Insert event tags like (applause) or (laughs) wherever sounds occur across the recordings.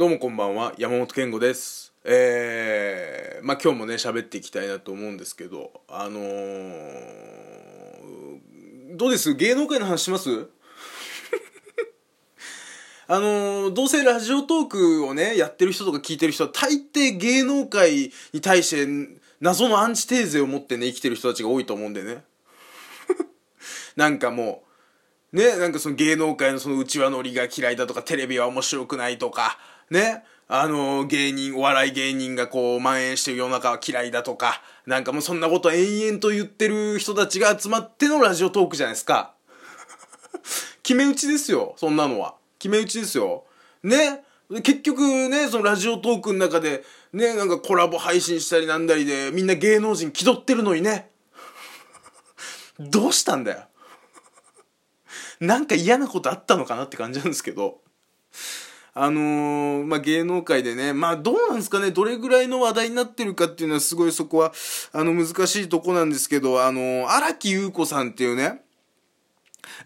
どうもこんばんは、山本健吾です。えー、まあ今日もね、喋っていきたいなと思うんですけど、あのー、どうです？芸能界の話します？(laughs) あのー、どうせラジオトークをね、やってる人とか聞いてる人は、大抵芸能界に対して謎のアンチテーゼを持ってね、生きてる人たちが多いと思うんでね。(laughs) なんかもう、ね、なんかその芸能界のその内輪ノリが嫌いだとか、テレビは面白くないとか、ね、あの、芸人、お笑い芸人がこう、蔓延してる世の中は嫌いだとか、なんかもうそんなこと延々と言ってる人たちが集まってのラジオトークじゃないですか。(laughs) 決め打ちですよ、そんなのは。決め打ちですよ。ね。結局ね、そのラジオトークの中で、ね、なんかコラボ配信したりなんだりで、みんな芸能人気取ってるのにね。どうしたんだよ。なんか嫌なことあったのかなって感じなんですけど。あのー、まあ、芸能界でね、まあ、どうなんですかね、どれぐらいの話題になってるかっていうのはすごいそこは、あの、難しいとこなんですけど、あのー、荒木優子さんっていうね、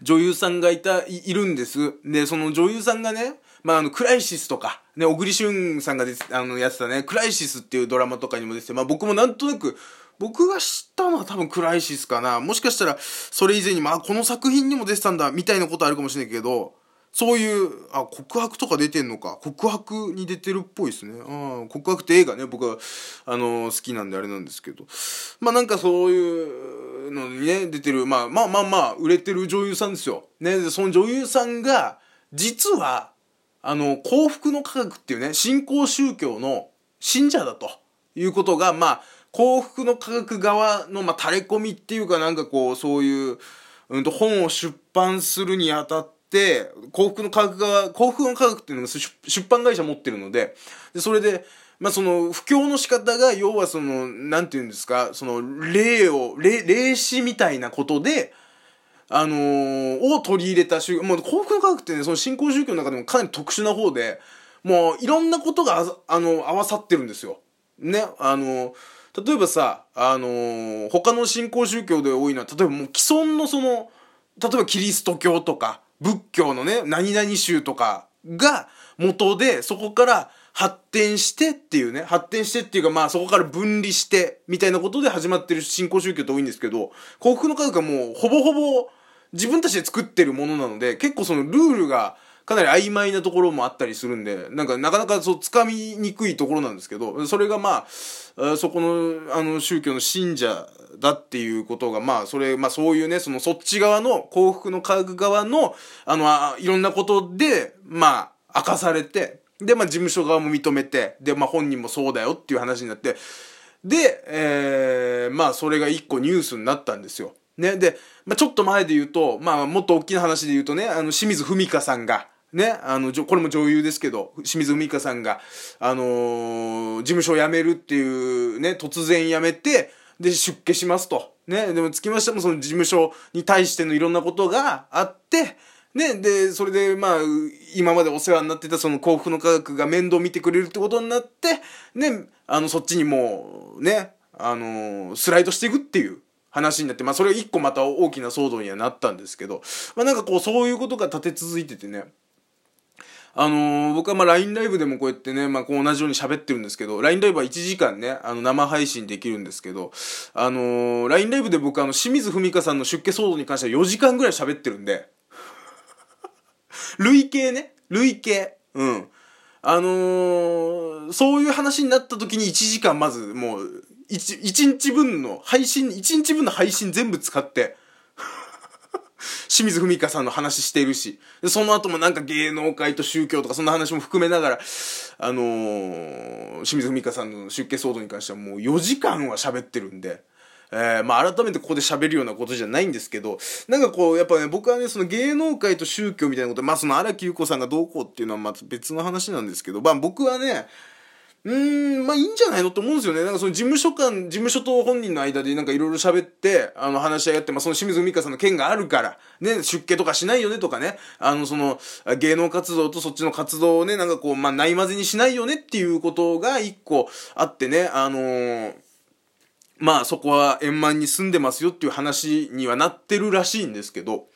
女優さんがいた、いるんです。で、その女優さんがね、まあ、あの、クライシスとか、ね、小栗旬さんがで、あの、やってたね、クライシスっていうドラマとかにもですね、まあ、僕もなんとなく、僕が知ったのは多分クライシスかな。もしかしたら、それ以前に、まあ、この作品にも出てたんだ、みたいなことあるかもしれないけど、そういう、あ、告白とか出てんのか。告白に出てるっぽいですね。あ告白って映画ね、僕は、あの好きなんであれなんですけど。まあなんかそういうのにね、出てる、まあまあまあまあ、売れてる女優さんですよ。ね、でその女優さんが、実は、あの、幸福の科学っていうね、新興宗教の信者だということが、まあ、幸福の科学側の、まあ、垂れ込みっていうかなんかこう、そういう、うんと、本を出版するにあたって、幸福の科学が、幸福の科学っていうのが出版会社持ってるので、で、それで、まあ、その、布教の仕方が、要はその、なんていうんですか、その、霊を、霊、霊視みたいなことで、あのー、を取り入れた宗教、もう幸福の科学ってね、その新興宗教の中でもかなり特殊な方で、もういろんなことがあ、あの、合わさってるんですよ。ね、あの例えばさ、あのー、他の新興宗教で多いのは、例えばもう既存のその、例えばキリスト教とか、仏教のね、何々宗とかが元で、そこから発展してっていうね、発展してっていうかまあそこから分離して、みたいなことで始まってる新興宗教って多いんですけど、幸福の科学はもうほぼほぼ自分たちで作ってるものなので、結構そのルールがかなり曖昧なところもあったりするんで、なんかなかなかそう掴みにくいところなんですけど、それがまあ、そこのあの宗教の信者だっていうことが、まあ、それ、まあそういうね、そのそっち側の、幸福の科学側の、あの、いろんなことで、まあ、明かされて、で、まあ事務所側も認めて、で、まあ本人もそうだよっていう話になって、で、えー、まあそれが一個ニュースになったんですよ。ね、で、まあちょっと前で言うと、まあもっと大きな話で言うとね、あの、清水文香さんが、ね、あの、これも女優ですけど、清水文香さんが、あのー、事務所を辞めるっていうね、突然辞めて、で、出家しますと。ね、でもつきましてもその事務所に対してのいろんなことがあって、ね、で、それで、まあ、今までお世話になってたその幸福の科学が面倒見てくれるってことになって、ね、あの、そっちにもう、ね、あのスライドしていくっていう話になって、まあ、それが一個また大きな騒動にはなったんですけど、まあ、なんかこう、そういうことが立て続いててね、あのー、僕はまあ LINE ライブでもこうやってね、まあこう同じように喋ってるんですけど、LINE ライブは1時間ね、あの生配信できるんですけど、あのー、LINE ライブで僕あの清水文香さんの出家騒動に関しては4時間ぐらい喋ってるんで、累計ね、累計。うん。あのー、そういう話になった時に1時間まずもう1、1日分の配信、1日分の配信全部使って、清水文香さんの話してるし、その後もなんか芸能界と宗教とかそんな話も含めながら、あのー、清水文香さんの出家騒動に関してはもう4時間は喋ってるんで、えー、まあ改めてここで喋るようなことじゃないんですけど、なんかこう、やっぱね、僕はね、その芸能界と宗教みたいなことまあその荒木優子さんがどうこうっていうのはまた別の話なんですけど、まあ僕はね、うん、まあいいんじゃないのと思うんですよね。なんかその事務所間、事務所と本人の間でなんかいろいろ喋って、あの話し合いやって、まあその清水美香さんの件があるから、ね、出家とかしないよねとかね、あのその芸能活動とそっちの活動をね、なんかこう、まあないまぜにしないよねっていうことが一個あってね、あのー、まあそこは円満に住んでますよっていう話にはなってるらしいんですけど、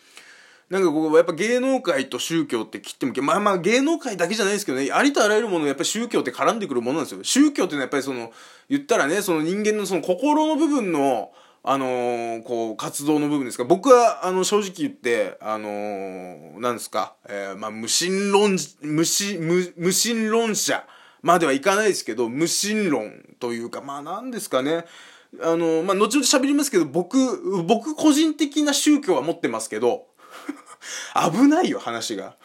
なんかこう、やっぱ芸能界と宗教って切ってもまあまあ芸能界だけじゃないですけどね、ありとあらゆるものやっぱり宗教って絡んでくるものなんですよ。宗教っていうのはやっぱりその、言ったらね、その人間のその心の部分の、あのー、こう、活動の部分ですか。僕は、あの、正直言って、あのー、なんですか、えー、まあ、無神論、無神、無、無神論者まではいかないですけど、無神論というか、まあ、なんですかね。あの、まあ、後々喋りますけど、僕、僕個人的な宗教は持ってますけど、(laughs) 危ないよ、話が。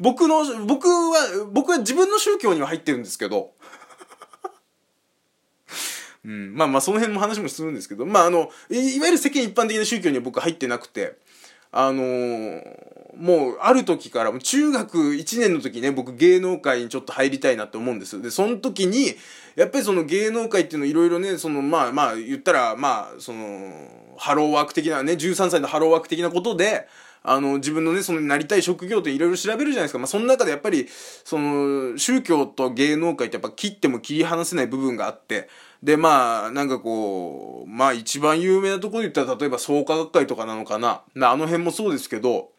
僕の、僕は、僕は自分の宗教には入ってるんですけど、(laughs) うん、まあまあその辺の話もするんですけど、まああの、いわゆる世間一般的な宗教には僕は入ってなくて、あのー、もうある時から、中学1年の時ね、僕芸能界にちょっと入りたいなって思うんです。で、その時に、やっぱりその芸能界っていうのいろいろね、そのまあまあ言ったら、まあ、その、ハローワーク的なね、13歳のハローワーク的なことで、あの、自分のね、そのなりたい職業っていろいろ調べるじゃないですか。まあ、その中でやっぱり、その、宗教と芸能界ってやっぱ切っても切り離せない部分があって、で、まあ、なんかこう、まあ一番有名なところで言ったら、例えば創価学会とかなのかな。まあの辺もそうですけど、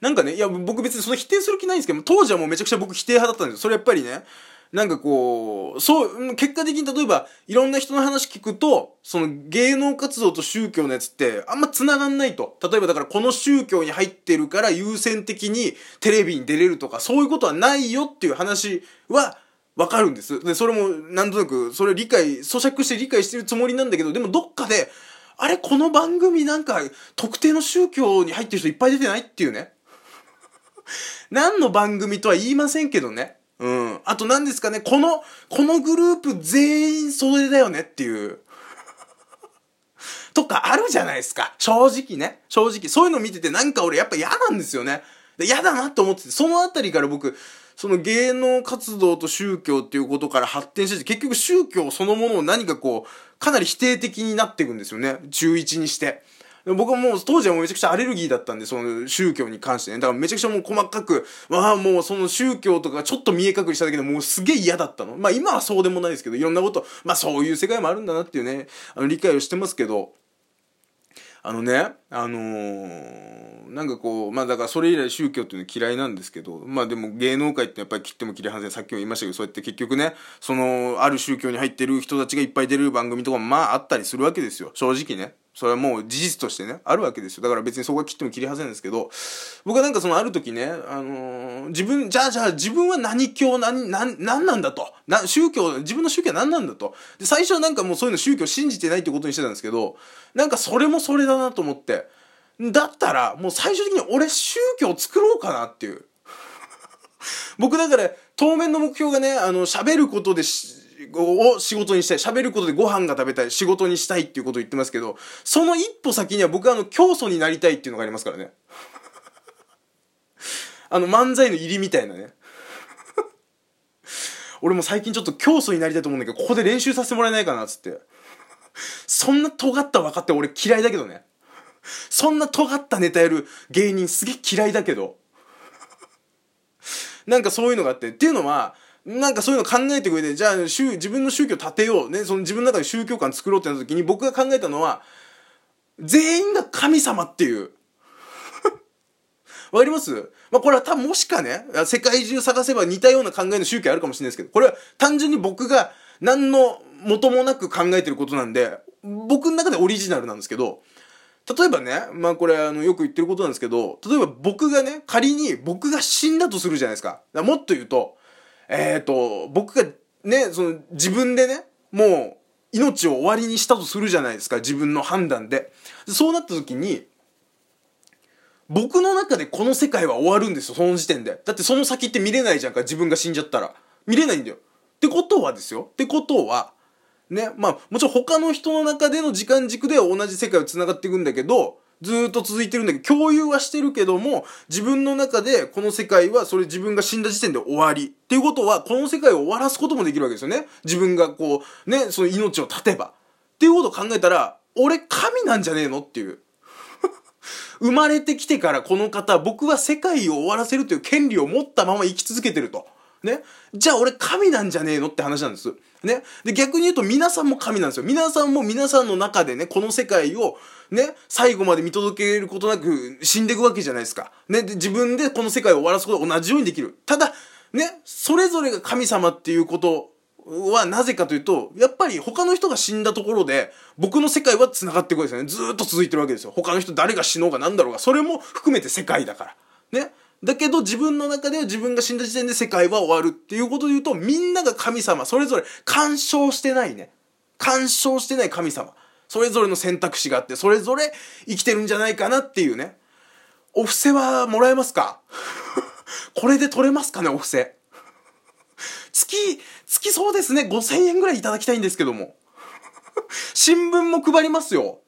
なんかね、いや、僕別にその否定する気ないんですけど、当時はもうめちゃくちゃ僕否定派だったんですよ。それやっぱりね、なんかこう、そう、結果的に例えば、いろんな人の話聞くと、その芸能活動と宗教のやつって、あんま繋がんないと。例えばだからこの宗教に入ってるから優先的にテレビに出れるとか、そういうことはないよっていう話は、わかるんです。で、それも、なんとなく、それ理解、咀嚼して理解してるつもりなんだけど、でもどっかで、あれ、この番組なんか、特定の宗教に入ってる人いっぱい出てないっていうね。(laughs) 何の番組とは言いませんけどね。うん。あと何ですかね、この、このグループ全員それだよねっていう。(laughs) とかあるじゃないですか。正直ね。正直。そういうの見ててなんか俺やっぱ嫌なんですよね。嫌だなと思ってて、そのあたりから僕、その芸能活動と宗教っていうことから発展してて、結局宗教そのものを何かこう、かなり否定的になっていくんですよね。中1にして。僕もう当時はもうめちゃくちゃアレルギーだったんで、その宗教に関してね。だからめちゃくちゃもう細かく、わあもうその宗教とかちょっと見え隠れしただけでもうすげえ嫌だったの。まあ今はそうでもないですけど、いろんなこと、まあそういう世界もあるんだなっていうね、あの理解をしてますけど、あのね、あのー、なんかこう、まあだからそれ以来宗教っていうのは嫌いなんですけど、まあでも芸能界ってやっぱり切っても切り離せさっきも言いましたけど、そうやって結局ね、その、ある宗教に入ってる人たちがいっぱい出る番組とかもまああったりするわけですよ。正直ね。それはもう事実としてね、あるわけですよ。だから別にそこは切っても切り外せなんですけど、僕はなんかそのある時ね、あのー、自分、じゃあじゃあ自分は何教、何、何、何なんだと。な、宗教、自分の宗教は何なんだと。で、最初はなんかもうそういうの宗教信じてないってことにしてたんですけど、なんかそれもそれだなと思って、だったら、もう最終的に俺宗教を作ろうかなっていう。僕だから、当面の目標がね、あの、喋ることでしを仕事にしたい。喋ることでご飯が食べたい。仕事にしたいっていうことを言ってますけど、その一歩先には僕はあの、教祖になりたいっていうのがありますからね。(laughs) あの、漫才の入りみたいなね。俺も最近ちょっと教祖になりたいと思うんだけど、ここで練習させてもらえないかな、つって。そんな尖った分かって俺嫌いだけどね。そんな尖ったネタやる芸人すげえ嫌いだけど。なんかそういうのがあって。っていうのは、なんかそういうの考えてくれて、じゃあ、自分の宗教立てよう。ね、その自分の中で宗教観作ろうってなった時に僕が考えたのは、全員が神様っていう。(laughs) わかります？まあ、これは多分もしかね、世界中探せば似たような考えの宗教あるかもしれないですけど、これは単純に僕が何の元もなく考えてることなんで、僕の中でオリジナルなんですけど、例えばね、まあこれあのよく言ってることなんですけど、例えば僕がね、仮に僕が死んだとするじゃないですか。かもっと言うと、えっ、ー、と、僕がね、その自分でね、もう命を終わりにしたとするじゃないですか、自分の判断で。そうなった時に、僕の中でこの世界は終わるんですよ、その時点で。だってその先って見れないじゃんか、自分が死んじゃったら。見れないんだよ。ってことはですよ。ってことは、ね、まあ、もちろん他の人の中での時間軸では同じ世界を繋がっていくんだけど、ずっと続いてるんだけど、共有はしてるけども、自分の中でこの世界はそれ自分が死んだ時点で終わり。っていうことは、この世界を終わらすこともできるわけですよね。自分がこう、ね、その命を絶てば。っていうことを考えたら、俺神なんじゃねえのっていう。(laughs) 生まれてきてからこの方、僕は世界を終わらせるという権利を持ったまま生き続けてると。ね。じゃあ俺神なんじゃねえのって話なんです。ね。で、逆に言うと皆さんも神なんですよ。皆さんも皆さんの中でね、この世界を、ね、最後まで見届けることなく死んでいくわけじゃないですか。ね。で、自分でこの世界を終わらすこと同じようにできる。ただ、ね、それぞれが神様っていうことはなぜかというと、やっぱり他の人が死んだところで、僕の世界は繋がっていくわけですよね。ずっと続いてるわけですよ。他の人誰が死のうが何だろうが、それも含めて世界だから。ね。だけど自分の中では自分が死んだ時点で世界は終わるっていうことで言うと、みんなが神様、それぞれ干渉してないね。干渉してない神様。それぞれの選択肢があって、それぞれ生きてるんじゃないかなっていうね。お布施はもらえますか？(laughs) これで取れますかね、お布施。月、月そうですね、5000円ぐらいいただきたいんですけども。新聞も配りますよ。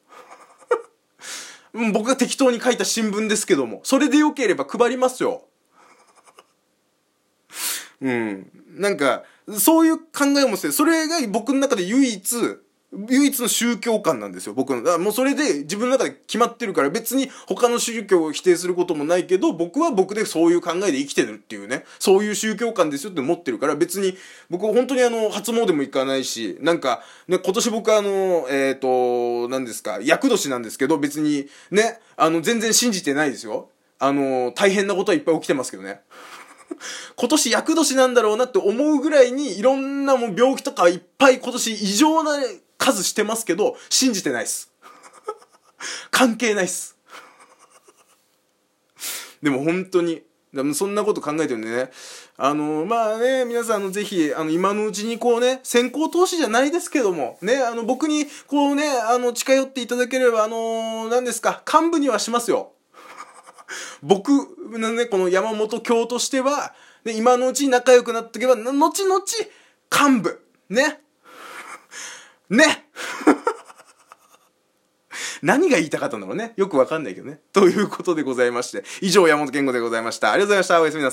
僕が適当に書いた新聞ですけども、それでよければ配りますよ。うん。なんか、そういう考えもしてそれが僕の中で唯一、唯一の宗教観なんですよ、僕の。だからもうそれで自分の中で決まってるから別に他の宗教を否定することもないけど、僕は僕でそういう考えで生きてるっていうね、そういう宗教観ですよって思ってるから別に僕本当にあの、初詣も行かないし、なんか、ね、今年僕あの、えっ、ー、と、何ですか、厄年なんですけど別にね、あの、全然信じてないですよ。あの、大変なことはいっぱい起きてますけどね。(laughs) 今年厄年なんだろうなって思うぐらいにいろんなもう病気とかいっぱい今年異常な数してますけど、信じてないっす。(laughs) 関係ないっす。でも本当に、でもそんなこと考えてるんでね。あの、まあね、皆さん、の、ぜひ、あの、今のうちにこうね、先行投資じゃないですけども、ね、あの、僕に、こうね、あの、近寄っていただければ、あの、何ですか、幹部にはしますよ。(laughs) 僕のね、この山本京としては、ね、今のうちに仲良くなっておけば、後々、幹部。ね。ね (laughs) 何が言いたかったんだろうね。よくわかんないけどね。ということでございまして、以上山本健吾でございました。ありがとうございました。おやすみなさい。